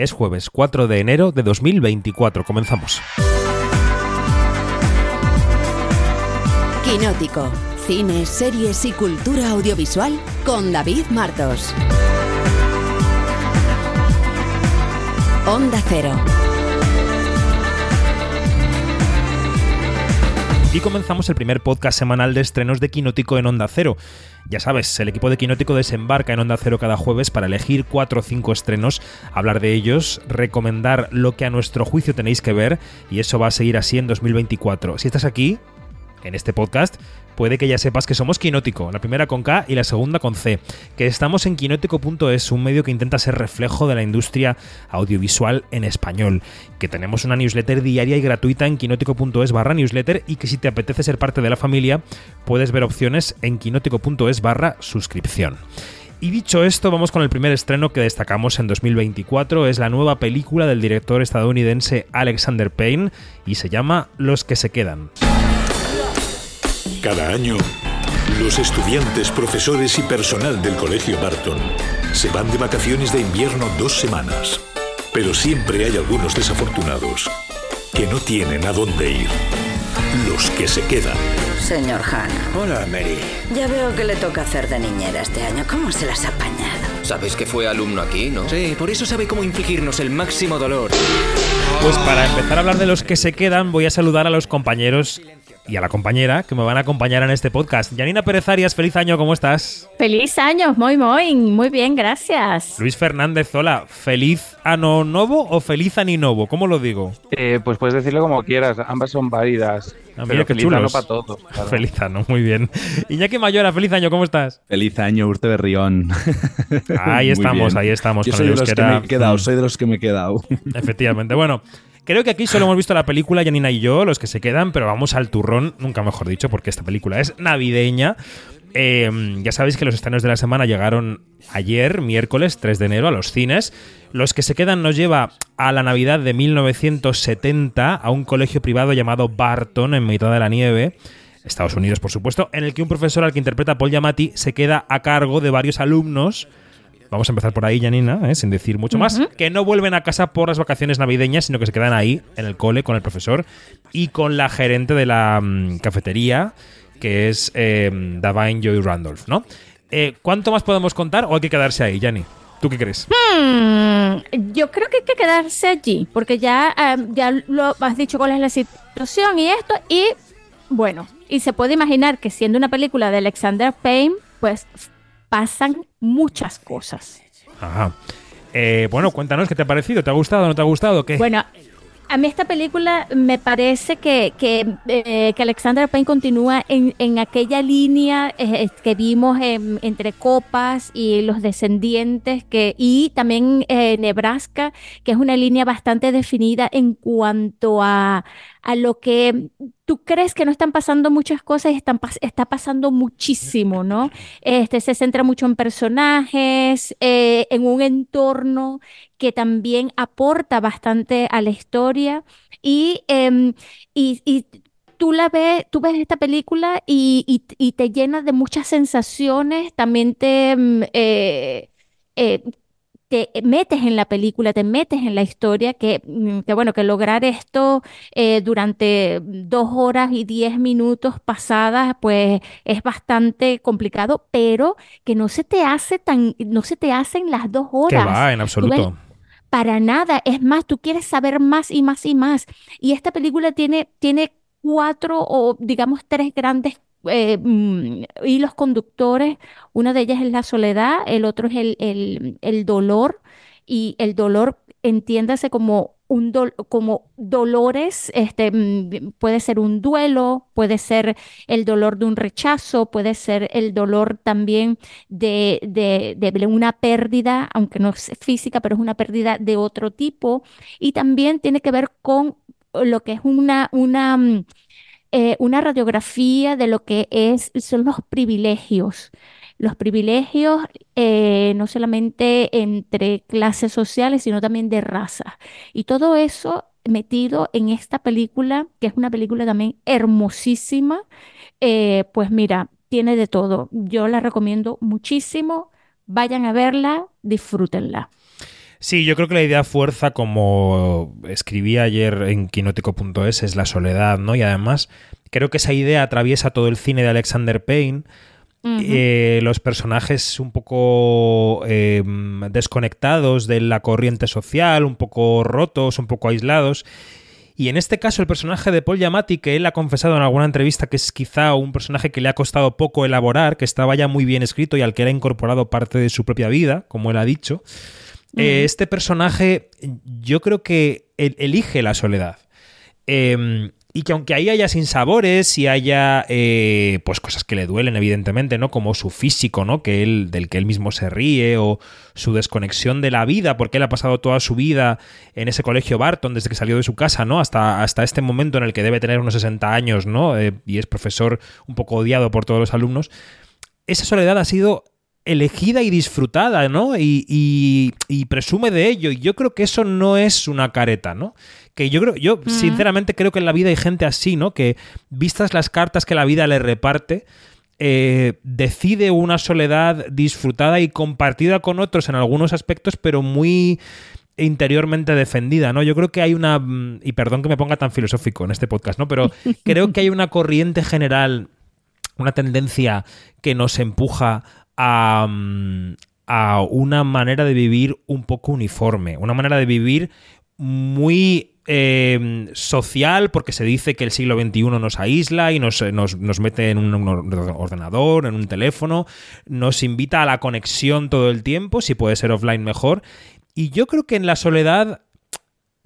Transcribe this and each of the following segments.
Es jueves 4 de enero de 2024. Comenzamos. Quinótico. Cine, series y cultura audiovisual con David Martos. Onda Cero. Y comenzamos el primer podcast semanal de estrenos de Quinótico en Onda Cero. Ya sabes, el equipo de Quinótico desembarca en Onda Cero cada jueves para elegir cuatro o cinco estrenos, hablar de ellos, recomendar lo que a nuestro juicio tenéis que ver, y eso va a seguir así en 2024. Si estás aquí, en este podcast, puede que ya sepas que somos Quinótico, la primera con K y la segunda con C, que estamos en quinótico.es, un medio que intenta ser reflejo de la industria audiovisual en español, que tenemos una newsletter diaria y gratuita en quinótico.es barra newsletter y que si te apetece ser parte de la familia, puedes ver opciones en quinótico.es barra suscripción. Y dicho esto, vamos con el primer estreno que destacamos en 2024. Es la nueva película del director estadounidense Alexander Payne y se llama Los que se quedan. Cada año, los estudiantes, profesores y personal del Colegio Barton se van de vacaciones de invierno dos semanas. Pero siempre hay algunos desafortunados que no tienen a dónde ir. Los que se quedan. Señor Hanna, Hola, Mary. ya veo que le toca hacer de niñera este año. ¿Cómo se las ha apañado? Sabes que fue alumno aquí, ¿no? Sí, por eso sabe cómo infligirnos el máximo dolor. Pues para empezar a hablar de los que se quedan, voy a saludar a los compañeros y a la compañera que me van a acompañar en este podcast. Janina Pérez Arias, feliz año, ¿cómo estás? Feliz año, muy, muy, muy bien, gracias. Luis Fernández, hola, ¿feliz ano novo o feliz aninovo? ¿Cómo lo digo? Eh, pues puedes decirlo como quieras, ambas son válidas. Ah, pero mira qué feliz chulos. año para todos. claro. Feliz ano, muy bien. Iñaki Mayora, feliz año, ¿cómo estás? Feliz año, Urte Berrión. Ahí estamos, bien. ahí estamos. Yo con soy de los que me he quedado, soy de los que me he quedado. Efectivamente. Bueno, creo que aquí solo hemos visto la película Janina y yo, los que se quedan, pero vamos al turrón, nunca mejor dicho, porque esta película es navideña. Eh, ya sabéis que los estrenos de la semana llegaron ayer, miércoles 3 de enero, a los cines. Los que se quedan nos lleva a la Navidad de 1970 a un colegio privado llamado Barton en mitad de la nieve. Estados Unidos, por supuesto, en el que un profesor al que interpreta Paul Giamatti se queda a cargo de varios alumnos Vamos a empezar por ahí, Janina, ¿eh? sin decir mucho más. Que no vuelven a casa por las vacaciones navideñas, sino que se quedan ahí, en el cole, con el profesor y con la gerente de la mm, cafetería, que es eh, Davine Joy Randolph, ¿no? Eh, ¿Cuánto más podemos contar o hay que quedarse ahí, Jani? ¿Tú qué crees? Hmm, yo creo que hay que quedarse allí, porque ya, eh, ya lo has dicho cuál es la situación y esto, y bueno, y se puede imaginar que siendo una película de Alexander Payne, pues pasan muchas cosas. Ajá. Eh, bueno, cuéntanos qué te ha parecido. ¿Te ha gustado? ¿No te ha gustado? ¿Qué? Bueno, a mí esta película me parece que, que, eh, que Alexander Payne continúa en, en aquella línea eh, que vimos en- entre Copas y Los Descendientes que, y también eh, Nebraska, que es una línea bastante definida en cuanto a, a lo que tú crees que no están pasando muchas cosas y están, está pasando muchísimo, ¿no? Este, se centra mucho en personajes, eh, en un entorno que también aporta bastante a la historia y, em, y, tú la ves, tú ves esta película y, y- y te llena de muchas sensaciones, también te, em, eh, eh, te metes en la película, te metes en la historia, que, mm, que bueno, que lograr esto eh, durante dos horas y diez minutos pasadas, pues es bastante complicado, pero que no se te hace tan, no se te hacen las dos que horas. va, en absoluto. para nada, es más, tú quieres saber más y más y más. Y esta película tiene, tiene cuatro o digamos tres grandes eh, mm, hilos conductores. Una de ellas es la soledad, el otro es el, el- el dolor y el dolor entiéndase como un dol- como dolores, este, mm, puede ser un duelo, puede ser el dolor de un rechazo, puede ser el dolor también de, de, de una pérdida, aunque no es física, pero es una pérdida de otro tipo. Y también tiene que ver con lo que es una, una, mm, eh, una radiografía de lo que es, son los privilegios. Los privilegios eh, no solamente entre clases sociales, sino también de raza. Y todo eso metido en esta película, que es una película también hermosísima, eh, pues mira, tiene de todo. Yo la recomiendo muchísimo. Vayan a verla, disfrútenla. Sí, yo creo que la idea fuerza, como escribí ayer en quinótico.es, es la soledad, ¿no? Y además creo que esa idea atraviesa todo el cine de Alexander Payne. Eh, los personajes un poco eh, desconectados de la corriente social, un poco rotos, un poco aislados. Y en este caso el personaje de Paul Giamatti, que él ha confesado en alguna entrevista que es quizá un personaje que le ha costado poco elaborar, que estaba ya muy bien escrito y al que él ha incorporado parte de su propia vida, como él ha dicho, eh, este personaje yo creo que él elige la soledad. Em, y que aunque ahí haya sinsabores y haya eh, pues cosas que le duelen evidentemente no como su físico no que él del que él mismo se ríe o su desconexión de la vida porque él ha pasado toda su vida en ese colegio Barton desde que salió de su casa no hasta hasta este momento en el que debe tener unos 60 años no Eh, y es profesor un poco odiado por todos los alumnos. Esa soledad ha sido elegida y disfrutada, ¿no? Y, y- y presume de ello. Y yo creo que eso no es una careta, ¿no? Que yo creo, yo sinceramente creo que en la vida hay gente así, ¿no? Que vistas las cartas que la vida le reparte, eh, decide una soledad disfrutada y compartida con otros en algunos aspectos, pero muy interiormente defendida, ¿no? Yo creo que hay una mm, y perdón que me ponga tan filosófico en este podcast, ¿no? Pero creo que hay una corriente general una tendencia que nos empuja a, mm, a una manera de vivir un poco uniforme, una manera de vivir muy eh, social, porque se dice que el siglo XXI nos aísla y nos, nos- nos mete en un or- ordenador, en un teléfono, nos invita a la conexión todo el tiempo, si puede ser offline mejor. Y yo creo que en la soledad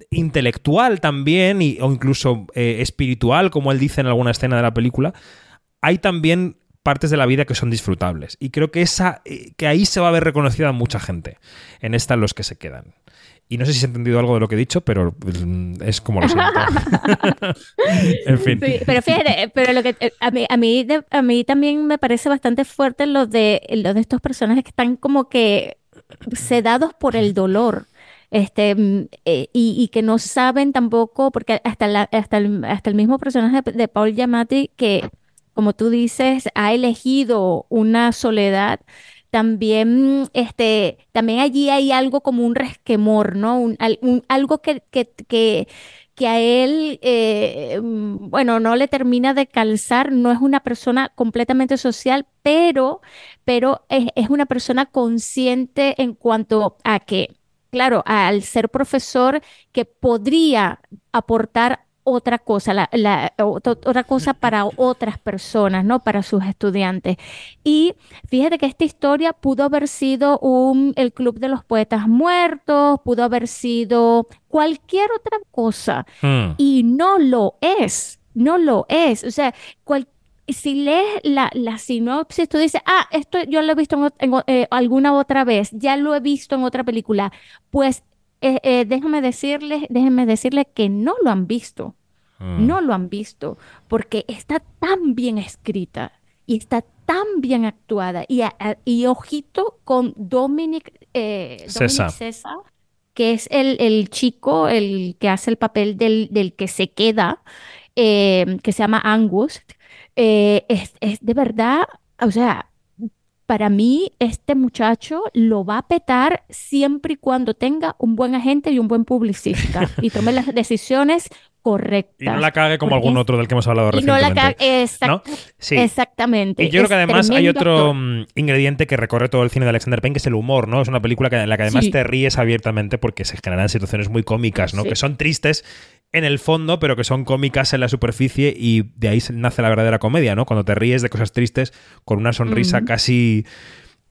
intelectual también, y- o incluso eh, espiritual, como él dice en alguna escena de la película, hay también partes de la vida que son disfrutables. Y creo que esa eh, que ahí se va a ver reconocida mucha gente. En esta los que se quedan. Y no sé si ha entendido algo de lo que he dicho, pero mm, es como lo siento. en fin. Sí, pero fíjate, pero lo que eh, a mí, a mí, de- a mí también me parece bastante fuerte lo de, lo de estos personajes que están como que sedados por el dolor. Este, mm, eh, y, y que no saben tampoco, porque hasta, la- hasta, el, hasta el mismo personaje de Paul Giamatti, que como tú dices, ha elegido una soledad, también, este, también allí hay algo como un resquemor, ¿no? Un, al- un- algo que, que, que, que a él, eh, mm, bueno, no le termina de calzar, no es una persona completamente social, pero, pero es, es una persona consciente en cuanto a que, claro, al ser profesor, que podría aportar otra cosa, la, la- ot- otra cosa para otras personas, ¿no? Para sus estudiantes. Y fíjate que esta historia pudo haber sido un, el Club de los Poetas Muertos, pudo haber sido cualquier otra cosa. Hmm. Y no lo es, no lo es. O sea, si lees la, la sinopsis, tú dices, ah, esto yo lo he visto en, eh, alguna otra vez, ya lo he visto en otra película. Pues eh, eh, déjame decirles, déjenme decirles que no lo han visto, Hmm. no lo han visto, porque está tan bien escrita y está tan bien actuada. Y, a- a- y ojito con Dominic, eh, Dominic. Sessa, que es el, el chico, el que hace el papel del, del que se queda, eh, que se llama Angus. Eh, es, es de verdad, o sea, para mí este muchacho lo va a petar siempre y cuando tenga un buen agente y un buen publicista y tome las decisiones correctas. Y no la cague como algún otro del que hemos hablado y no la cague, exact- ¿no? Sí. exactamente. Y yo creo que además hay otro actor. mm, ingrediente que recorre todo el cine de Alexander Payne, que es el humor, ¿no? Es una película que, en la que además Sí. te ríes abiertamente porque se generan situaciones muy cómicas, ¿no? Sí. Que son tristes en el fondo, pero que son cómicas en la superficie y de ahí nace la verdadera comedia, ¿no? Cuando te ríes de cosas tristes con una sonrisa casi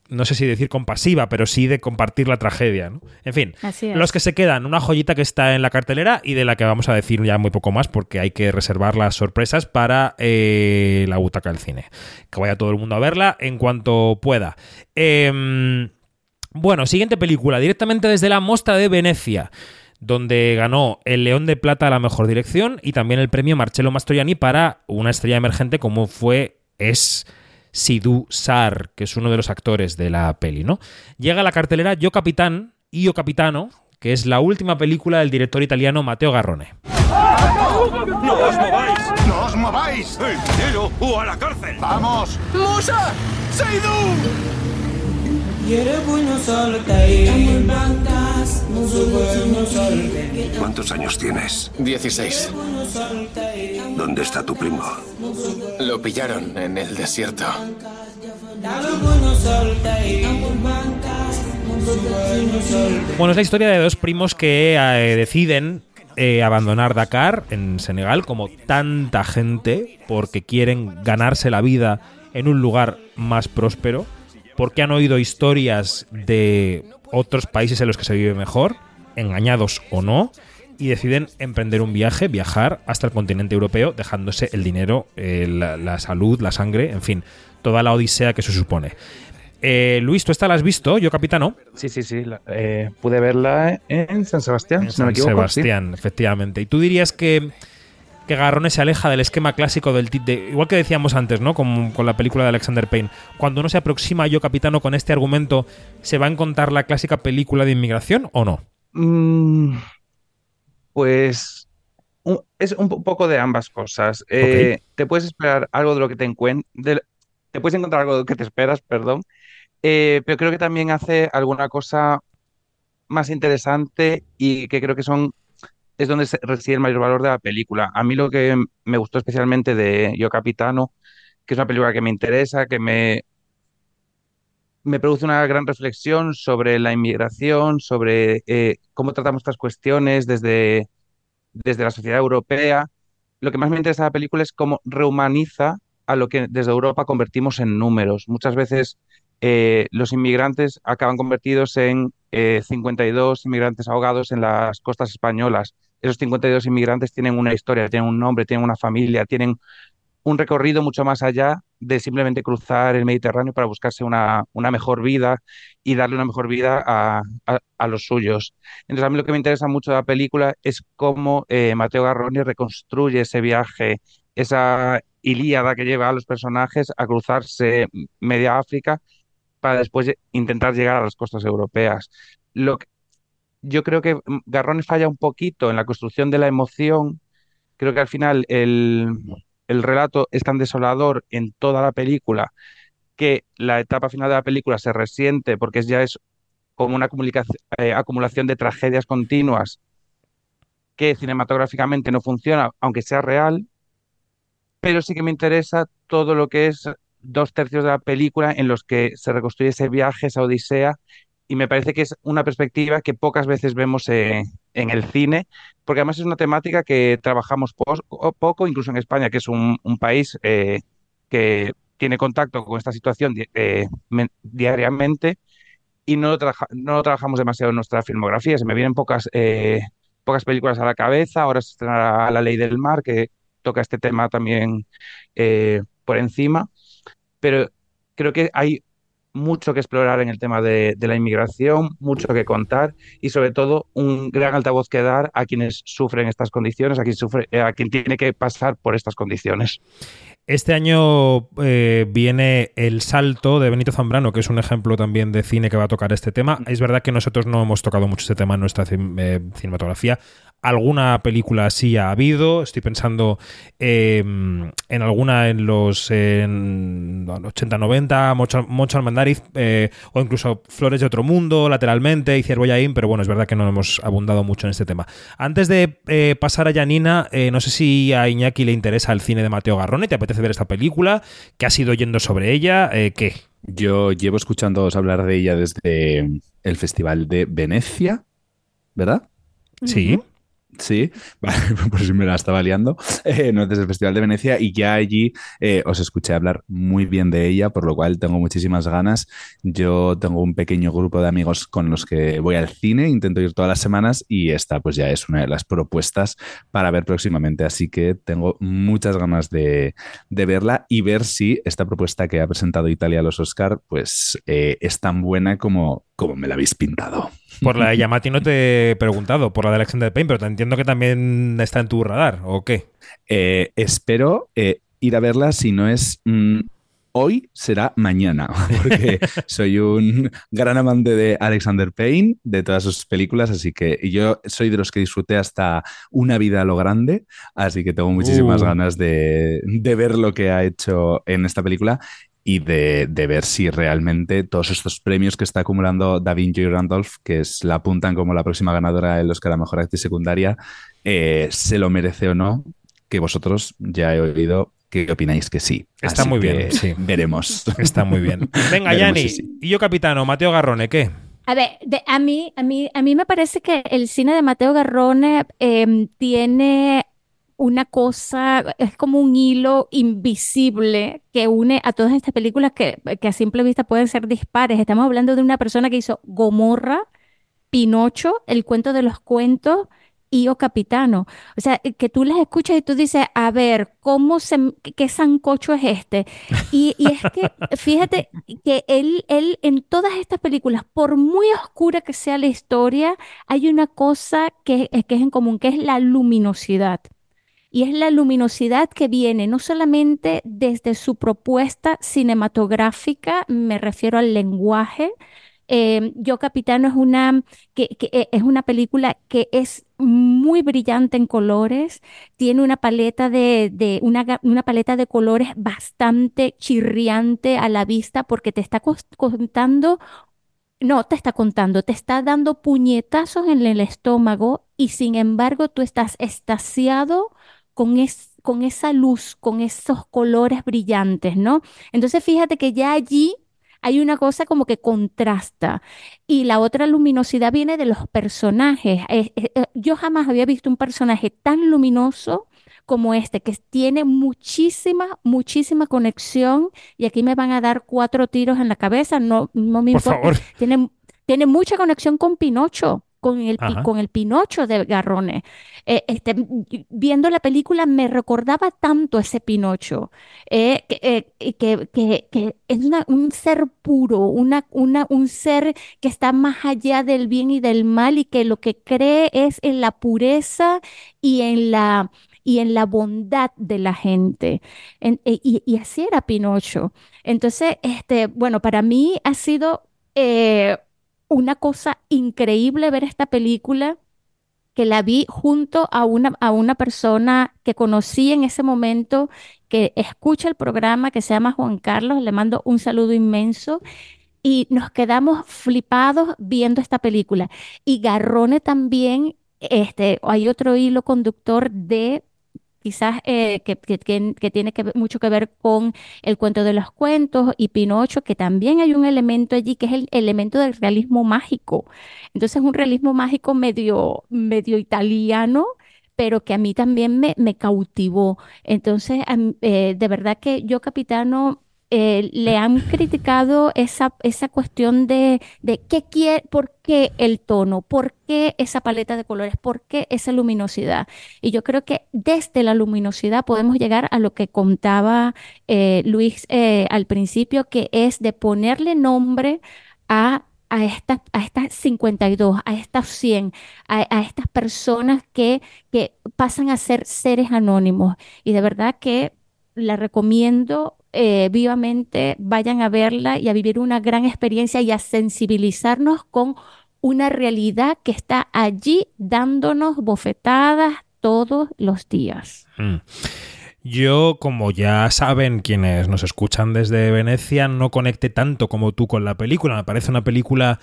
no sé si decir compasiva, pero sí de compartir la tragedia, ¿no? En fin, los que se quedan, una joyita que está en la cartelera y de la que vamos a decir ya muy poco más porque hay que reservar las sorpresas para eh, la butaca del cine. Que vaya todo el mundo a verla en cuanto pueda. Em, bueno, siguiente película, directamente desde la Mostra de Venecia, donde ganó el León de Plata a la mejor dirección y también el premio Marcello Mastroianni para una estrella emergente como fue, es Sidhu Sar, que es uno de los actores de la peli, ¿no? Llega a la cartelera Yo Capitán y Yo Capitano, que es la última película del director italiano Matteo Garrone. ¡No os mováis! ¡No os mováis! ¡El dinero o a la cárcel! ¡Vamos! ¡Musa! ¿Cuántos años tienes? 16. ¿Dónde está tu primo? Lo pillaron en el desierto. Bueno, es la historia de dos primos que eh, deciden eh, abandonar Dakar en Senegal, como tanta gente, porque quieren ganarse la vida en un lugar más próspero, porque han oído historias de otros países en los que se vive mejor, engañados o no, y deciden emprender un viaje, viajar hasta el continente europeo, dejándose el dinero, eh, la, la salud, la sangre, en fin, toda la odisea que se supone. Eh, Luis, ¿tú esta la has visto? Yo, capitano. Sí, sí, sí. la- eh, pude verla en San Sebastián, En si no me San equivoco. sí. Sebastián, efectivamente. ¿Y tú dirías que, que Garrone se aleja del esquema clásico del de. Igual que decíamos antes, ¿no? Con, con la película de Alexander Payne. Cuando uno se aproxima a Yo Capitano con este argumento, ¿se va a encontrar la clásica película de inmigración o no? Mm, pues un- es un po- poco de ambas cosas. Eh, te puedes esperar algo de lo que te encuentres, te puedes encontrar algo de lo que te esperas, perdón, eh, pero creo que también hace alguna cosa más interesante y que creo que son es donde reside el mayor valor de la película. A mí lo que me gustó especialmente de Yo Capitano, que es una película que me interesa, que me me produce una gran reflexión sobre la inmigración, sobre eh, cómo tratamos estas cuestiones desde, desde la sociedad europea. Lo que más me interesa de la película es cómo rehumaniza a lo que desde Europa convertimos en números. Muchas veces eh, los inmigrantes acaban convertidos en eh, 52 inmigrantes ahogados en las costas españolas. Esos 52 inmigrantes tienen una historia, tienen un nombre, tienen una familia, tienen un recorrido mucho más allá de simplemente cruzar el Mediterráneo para buscarse una, mejor vida y darle una mejor vida a, los suyos. Entonces, a mí lo que me interesa mucho de la película es cómo eh, Mateo Garroni reconstruye ese viaje, esa ilíada que lleva a los personajes a cruzarse media África para después lle- intentar llegar a las costas europeas. Lo que- yo creo que mm, Garrone falla un poquito en la construcción de la emoción. Creo que al final el, el relato es tan desolador en toda la película que la etapa final de la película se resiente porque ya es como una eh, acumulación de tragedias continuas que cinematográficamente no funciona, aunque sea real, pero sí que me interesa todo lo que es dos tercios de la película en los que se reconstruye ese viaje, esa odisea, y me parece que es una perspectiva que pocas veces vemos eh, en el cine, porque además es una temática que trabajamos pos- o poco, incluso en España, que es un, un país eh, que tiene contacto con esta situación di- eh, men- diariamente y no traja- no trabajamos demasiado en nuestra filmografía. Se me vienen pocas, eh, pocas películas a la cabeza. Ahora se estrenará La Ley del Mar, que toca este tema también eh, por encima. Pero creo que hay mucho que explorar en el tema de, de la inmigración, mucho que contar y sobre todo un gran altavoz que dar a quienes sufren estas condiciones, a quien sufre, eh, a quien tiene que pasar por estas condiciones. Este año eh, viene El Salto de Benito Zambrano, que es un ejemplo también de cine que va a tocar este tema. Es verdad que nosotros no hemos tocado mucho este tema en nuestra eh, cinematografía. Alguna película sí ha habido. Estoy pensando eh, en alguna en los en 80-90, Mocho, Mocho Almandariz, eh, o incluso Flores de otro mundo, lateralmente, y Cierboyaín, pero bueno, es verdad que no hemos abundado mucho en este tema. Antes de eh, pasar a Janina, eh, no sé si a Iñaki le interesa el cine de Mateo Garrone, ¿te apetece ver esta película? ¿Qué has ido oyendo sobre ella? Eh, ¿Qué? Yo llevo escuchándoos hablar de ella desde el Festival de Venecia, ¿verdad? Sí. Sí, vale, por si me la estaba liando. Eh, no, desde el Festival de Venecia y ya allí eh, os escuché hablar muy bien de ella, por lo cual tengo muchísimas ganas. Yo tengo un pequeño grupo de amigos con los que voy al cine, intento ir todas las semanas y esta pues ya es una de las propuestas para ver próximamente, así que tengo muchas ganas de, de verla y ver si esta propuesta que ha presentado Italia a los Oscar pues eh, es tan buena como, como me la habéis pintado. Por la de Yamati no te he preguntado, por la de Alexander Payne, pero te entiendo que también está en tu radar, ¿o qué? Eh, espero eh, ir a verla si no es mm, hoy, será mañana, porque soy un gran amante de Alexander Payne, de todas sus películas, así que yo soy de los que disfruté hasta Una vida a lo grande, así que tengo muchísimas Uh. ganas de, de ver lo que ha hecho en esta película. Y de, ver si realmente todos estos premios que está acumulando Davin Joy Randolph, que es, la apuntan como la próxima ganadora del Oscar a Mejor Actriz Secundaria, eh, se lo merece o no, que vosotros ya he oído que opináis que sí. Está muy bien, sí. Veremos. Está muy bien. Venga, Yanni, y yo capitano, Mateo Garrone, ¿qué? A ver, a mí, a mí, a mí me parece que el cine de Mateo Garrone em, tiene una cosa, es como un hilo invisible que une a todas estas películas que, a simple vista pueden ser dispares. Estamos hablando de una persona que hizo Gomorra, Pinocho, El cuento de los cuentos y O Capitano. O sea, que tú las escuchas y tú dices, a ver, ¿cómo se, qué sancocho es este? Y, es que, fíjate que él, él en todas estas películas, por muy oscura que sea la historia, hay una cosa que, que es en común, que es la luminosidad y es la luminosidad que viene no solamente desde su propuesta cinematográfica, me refiero al lenguaje. Eh, Yo Capitano es una, que, eh, es una película que es muy brillante en colores, tiene una paleta de, una, una, paleta de colores bastante chirriante a la vista porque te está contando no te está contando, te está dando puñetazos en el estómago y sin embargo tú estás estasiado con, con esa luz, con esos colores brillantes, ¿no? Entonces fíjate que ya allí hay una cosa como que contrasta. Y la otra luminosidad viene de los personajes. Eh, eh, eh, yo jamás había visto un personaje tan luminoso como este, que tiene muchísima, muchísima conexión. Y aquí me van a dar cuatro tiros en la cabeza, no, no me importa. Tiene, tiene mucha conexión con Pinocho con el, con el Pinocho de Garrone. Eh, este, viendo la película me recordaba tanto ese Pinocho, eh, eh, que, que, es un ser puro, una, una, un ser que está más allá del bien y del mal y que lo que cree es en la pureza y en la y en la bondad de la gente. y, y, así era Pinocho. Entonces, este, bueno, para mí ha sido una cosa increíble ver esta película que la vi junto a una, a una persona que conocí en ese momento, que escucha el programa, que se llama Juan Carlos, le mando un saludo inmenso, y nos quedamos flipados viendo esta película. Y Garrone también, este, hay otro hilo conductor de quizás eh, que, tiene que, mucho que ver con el cuento de los cuentos y Pinocho, que también hay un elemento allí que es el elemento del realismo mágico. Entonces, un realismo mágico medio, medio italiano pero que a mí también me, me cautivó. Entonces, eh, de verdad que yo, capitano, eh, le han criticado esa, esa cuestión de, de qué quiere, por qué el tono, por qué esa paleta de colores, por qué esa luminosidad. Y yo creo que desde la luminosidad podemos llegar a lo que contaba eh, Luis eh, al principio, que es de ponerle nombre a a estas, a estas 52, a estas 100, a, a estas personas que, que pasan a ser seres anónimos. Y de verdad que la recomiendo eh, vivamente, vayan a verla y a vivir una gran experiencia y a sensibilizarnos con una realidad que está allí dándonos bofetadas todos los días. Mm. Yo, como ya saben quienes nos escuchan desde Venecia, no conecte tanto como tú con la película. Me parece una película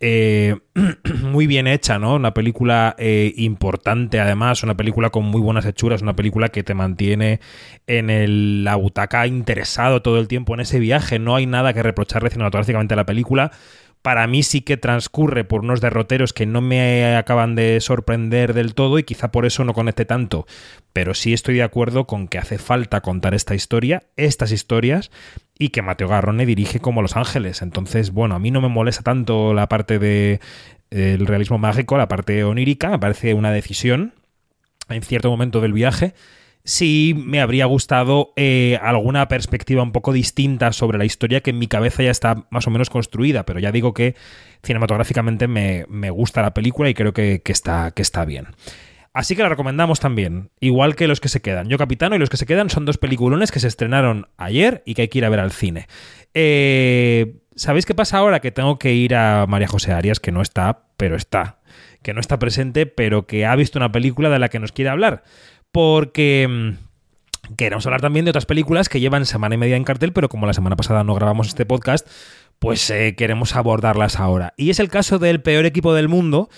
eh, muy bien hecha, ¿no? Una película eh, importante, además, una película con muy buenas hechuras, una película que te mantiene en la butaca interesado todo el tiempo en ese viaje. No hay nada que reprocharle cinematográficamente a la película para mí sí que transcurre por unos derroteros que no me acaban de sorprender del todo y quizá por eso no conecte tanto. Pero sí estoy de acuerdo con que hace falta contar esta historia, estas historias, y que Mateo Garrone dirige como Los Ángeles. Entonces, bueno, a mí no me molesta tanto la parte del de, realismo mágico, la parte onírica, me parece una decisión en cierto momento del viaje sí me habría gustado eh, alguna perspectiva un poco distinta sobre la historia que en mi cabeza ya está más o menos construida, pero ya digo que cinematográficamente me, gusta la película y creo que, está, que está bien. Así que la recomendamos también, igual que Los que se quedan. Yo Capitano y Los que se quedan son dos peliculones que se estrenaron ayer y que hay que ir a ver al cine. Eh, ¿Sabéis qué pasa ahora? Que tengo que ir a María José Arias, que no está, pero está. Que no está presente, pero que ha visto una película de la que nos quiere hablar porque mm, Queremos hablar también de otras películas que llevan semana y media en cartel, pero como la semana pasada no grabamos este podcast, pues eh, queremos abordarlas ahora. Y es el caso del peor equipo del mundo,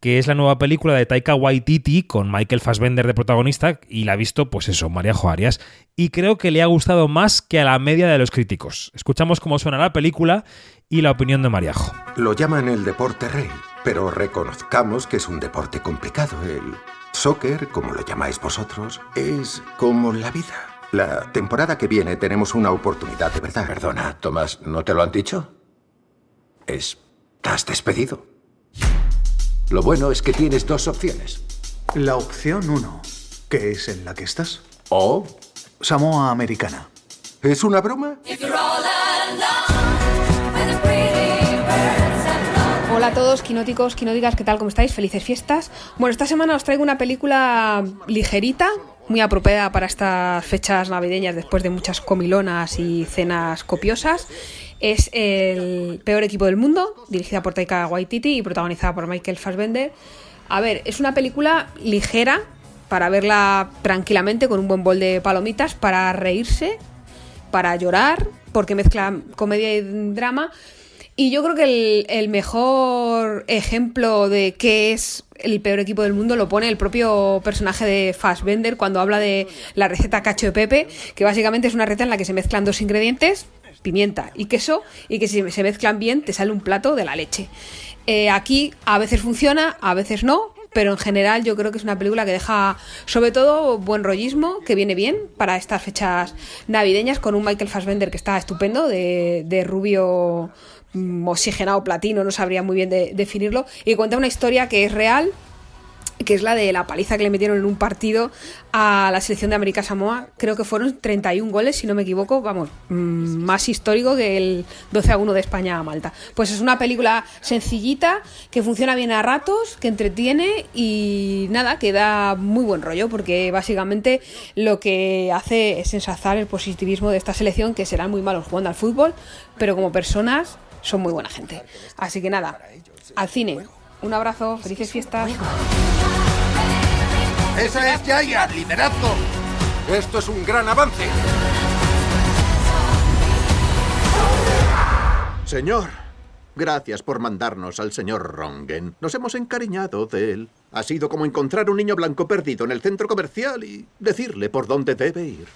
que es la nueva película de Taika Waititi con Michael Fassbender de protagonista y la ha visto, pues eso, María Arias. Y creo que le ha gustado más que a la media de los críticos. Escuchamos cómo suena la película y la opinión de Mariajo. Lo llaman el deporte rey, pero reconozcamos que es un deporte complicado. El soccer, como lo llamáis vosotros, es como la vida. La temporada que viene tenemos una oportunidad de verdad. Perdona, Tomás, ¿no te lo han dicho? Estás despedido. Lo bueno es que tienes dos opciones. La opción uno, que es en la que estás. O Samoa Americana. ¿Es una broma? Hola a todos, quinóticos, quinóticas, ¿qué tal? ¿Cómo estáis? Felices fiestas. Bueno, esta semana os traigo una película ligerita, muy apropiada para estas fechas navideñas después de muchas comilonas y cenas copiosas. Es el peor equipo del mundo, dirigida por Taika Waititi y protagonizada por Michael Fassbender. A ver, es una película ligera para verla tranquilamente con un buen bol de palomitas, para reírse, para llorar, porque mezcla comedia y drama. Y yo creo que el, el, mejor ejemplo de qué es el peor equipo del mundo lo pone el propio personaje de Fassbender cuando habla de la receta cacho de Pepe, que básicamente es una receta en la que se mezclan dos ingredientes, pimienta y queso, y que si se mezclan bien te sale un plato de la leche. Eh, aquí a veces funciona, a veces no, pero en general yo creo que es una película que deja sobre todo buen rollismo, que viene bien para estas fechas navideñas, con un Michael Fassbender que está estupendo, de, de rubio oxigenado platino, no sabría muy bien de, definirlo, y cuenta una historia que es real, que es la de la paliza que le metieron en un partido a la selección de América Samoa. Creo que fueron 31 goles, si no me equivoco, vamos, mm, más histórico que el 12 a 1 de España a Malta. Pues es una película sencillita, que funciona bien a ratos, que entretiene y nada, que da muy buen rollo, porque básicamente lo que hace es ensalzar el positivismo de esta selección, que serán muy malos jugando al fútbol, pero como personas son muy buena gente. Así que nada, al cine. Un abrazo, felices fiestas. Esa es Yaya, liderazgo. Esto es un gran avance. Señor, gracias por mandarnos al señor Rongen. Nos hemos encariñado de él. Ha sido como encontrar un niño blanco perdido en el centro comercial y decirle por dónde debe ir.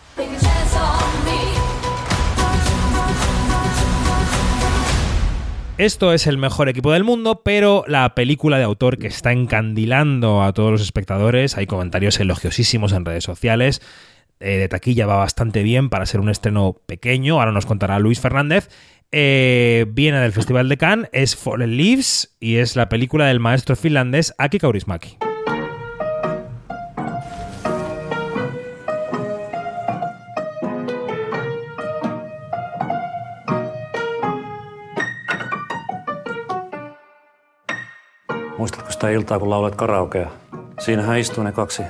Esto es el mejor equipo del mundo, pero la película de autor que está encandilando a todos los espectadores, hay comentarios elogiosísimos en redes sociales, eh, de taquilla va bastante bien para ser un estreno pequeño, ahora nos contará Luis Fernández, eh, viene del Festival de Cannes, es Fallen Leaves y es la película del maestro finlandés Aki Kaurismäki. Muistatko sitä iltaa, kun laulat karaokea? Siinähän istui ne kaksi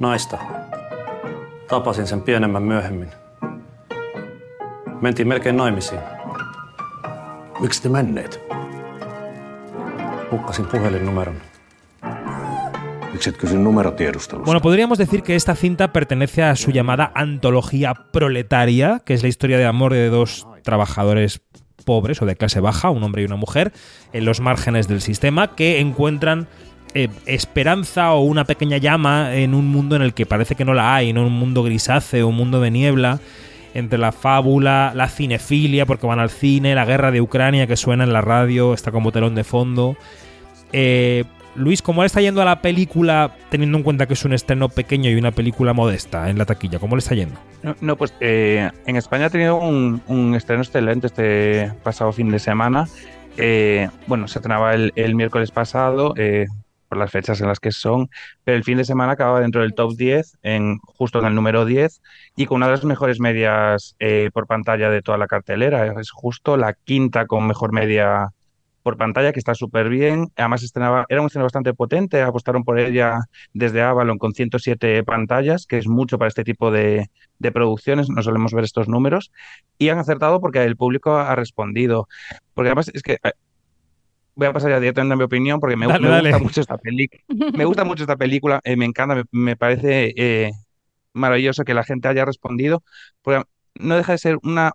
naista. Tapasin sen pienemmän myöhemmin. Mentiin melkein naimisiin. Miksi te menneet? Hukkasin puhelinnumeron. Bueno, podríamos decir que esta cinta pertenece a su llamada antología proletaria, que es la historia de amor de dos trabajadores pobres o de clase baja, un hombre y una mujer, en los márgenes del sistema, que encuentran eh, esperanza o una pequeña llama en un mundo en el que parece que no la hay, ¿no? un mundo grisáceo, un mundo de niebla, entre la fábula, la cinefilia, porque van al cine, la guerra de Ucrania que suena en la radio, está como telón de fondo. Eh, Luis, ¿cómo le está yendo a la película, teniendo en cuenta que es un estreno pequeño y una película modesta en la taquilla? ¿Cómo le está yendo? No, pues eh, en España ha tenido un, estreno excelente este pasado fin de semana. Eh, bueno, se estrenaba el, el miércoles pasado, eh, por las fechas en las que son, pero el fin de semana acababa dentro del top 10, en, justo en el número 10, y con una de las mejores medias por pantalla de toda la cartelera. Es justo la quinta con mejor media por pantalla, que está súper bien. Además, estrenaba, era un estreno bastante potente, apostaron por ella desde Avalon con 107 pantallas, que es mucho para este tipo de, de, producciones, no solemos ver estos números, y han acertado porque el público ha respondido. Porque además es que... Voy a pasar ya directamente a mi opinión porque me, dale, me dale. gusta mucho esta película. Me gusta mucho esta película, eh, me encanta, me, me parece eh, maravilloso que la gente haya respondido, porque no deja de ser una,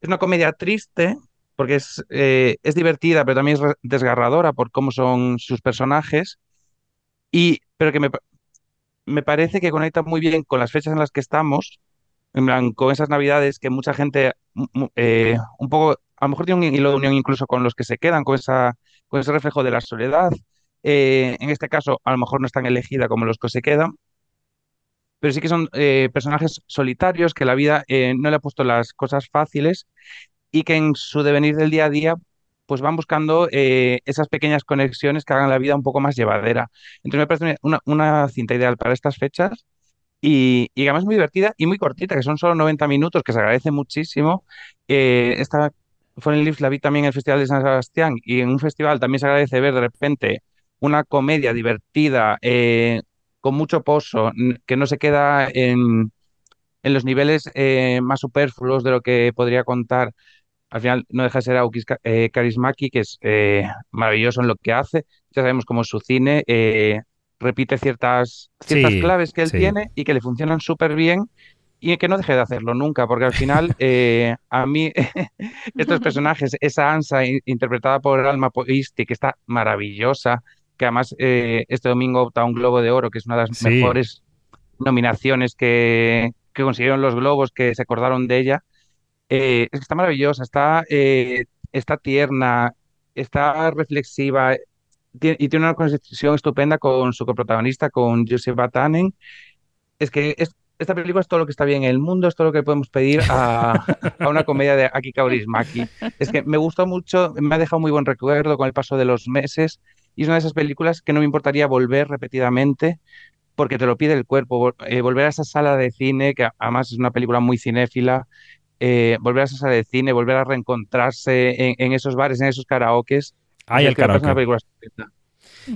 es una comedia triste, porque es, eh, es divertida, pero también es desgarradora por cómo son sus personajes, y, pero que me, me parece que conecta muy bien con las fechas en las que estamos, en plan, con esas navidades que mucha gente, eh, un poco, a lo mejor tiene un hilo de unión incluso con los que se quedan, con, esa, con ese reflejo de la soledad. Eh, en este caso, a lo mejor no están elegida como los que se quedan, pero sí que son eh, personajes solitarios que la vida no le ha puesto las cosas fáciles y que en su devenir del día a día pues van buscando esas pequeñas conexiones que hagan la vida un poco más llevadera. Entonces me parece una, una cinta ideal para estas fechas y, y, además muy divertida y muy cortita, que son solo 90 minutos, que se agradece muchísimo. Eh, esta Fallen Leaves la vi también en el Festival de San Sebastián y en un festival también se agradece ver de repente una comedia divertida, eh, con mucho pozo, que no se queda en, en los niveles eh, más superfluos de lo que podría contar. Al final no deja de ser Aukis eh, Karismaki, que es maravilloso en lo que hace. Ya sabemos cómo es su cine repite ciertas, ciertas claves que él tiene y que le funcionan súper bien y que no deje de hacerlo nunca, porque al final eh, a mí estos personajes, esa Ansa interpretada por Alma Poisti, que está maravillosa, que además eh, este domingo opta un Globo de Oro, que es una de las mejores nominaciones que, que, consiguieron los Globos, que se acordaron de ella, eh, está maravillosa, está, está tierna, está reflexiva, y tiene una conexión estupenda con su coprotagonista, con Joseph Batanen. Es que esta película es todo lo que está bien en el mundo, es todo lo que podemos pedir a, una comedia de Aki Kaurismaki. Es que me gustó mucho, me ha dejado muy buen recuerdo con el paso de los meses y es una de esas películas que no me importaría volver repetidamente porque te lo pide el cuerpo, eh, volver a esa sala de cine, que además es una película muy cinéfila, eh, volver a esa sala de cine, volver a reencontrarse en, esos bares, en esos karaokes Ay, el karaoke.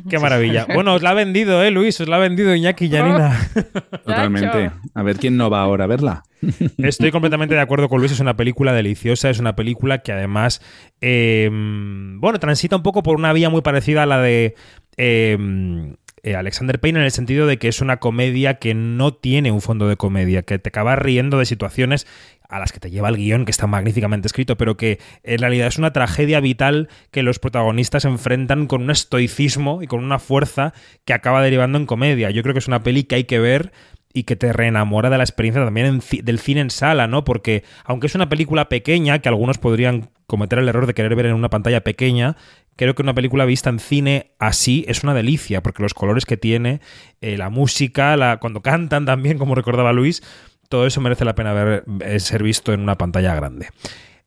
Qué maravilla. Bueno, os la ha vendido, ¿eh, Luis? Os la ha vendido Iñaki y Janina. Totalmente. A ver quién no va ahora a verla. Estoy completamente de acuerdo con Luis. Es una película deliciosa. Es una película que además, em, bueno, transita un poco por una vía muy parecida a la de em, eh, Alexander Payne en el sentido de que es una comedia que no tiene un fondo de comedia, que te acaba riendo de situaciones a las que te lleva el guion, que está magníficamente escrito, pero que en realidad es una tragedia vital que los protagonistas enfrentan con un estoicismo y con una fuerza que acaba derivando en comedia. Yo creo que es una peli que hay que ver y que te reenamora de la experiencia también del cine en sala, ¿no? Porque aunque es una película pequeña, que algunos podrían cometer el error de querer ver en una pantalla pequeña, creo que una película vista en cine así es una delicia, porque los colores que tiene, eh, la música, la, cuando cantan también, como recordaba Luis, todo eso merece la pena ver, eh, ser visto en una pantalla grande.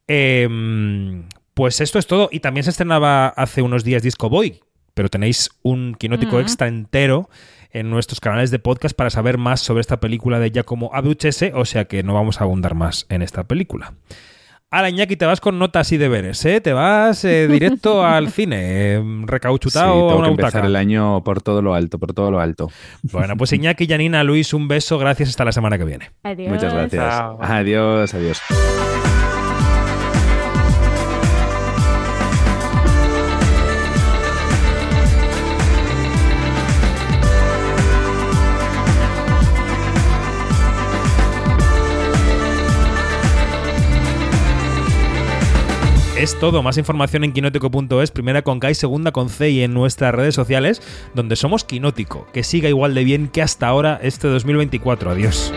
Em, pues esto es todo. Y también se estrenaba hace unos días Disco Boy, pero tenéis un quinótico extra entero en nuestros canales de podcast para saber más sobre esta película de Giacomo Abruzzese, o sea que no vamos a abundar más en esta película. Ahora, Iñaki, te vas con notas y deberes, ¿eh? Te vas eh, directo al cine, em, recauchutado sí, a una que empezar el año por todo lo alto, por todo lo alto. Bueno, pues Iñaki, Janina, Luis, un beso, gracias, hasta la semana que viene. Adiós. Muchas gracias. Adiós, adiós. Es todo. Más información en quinótico.es, primera con K y segunda con C y en nuestras redes sociales, donde somos Quinótico. Que siga igual de bien que hasta ahora este 2024. Adiós.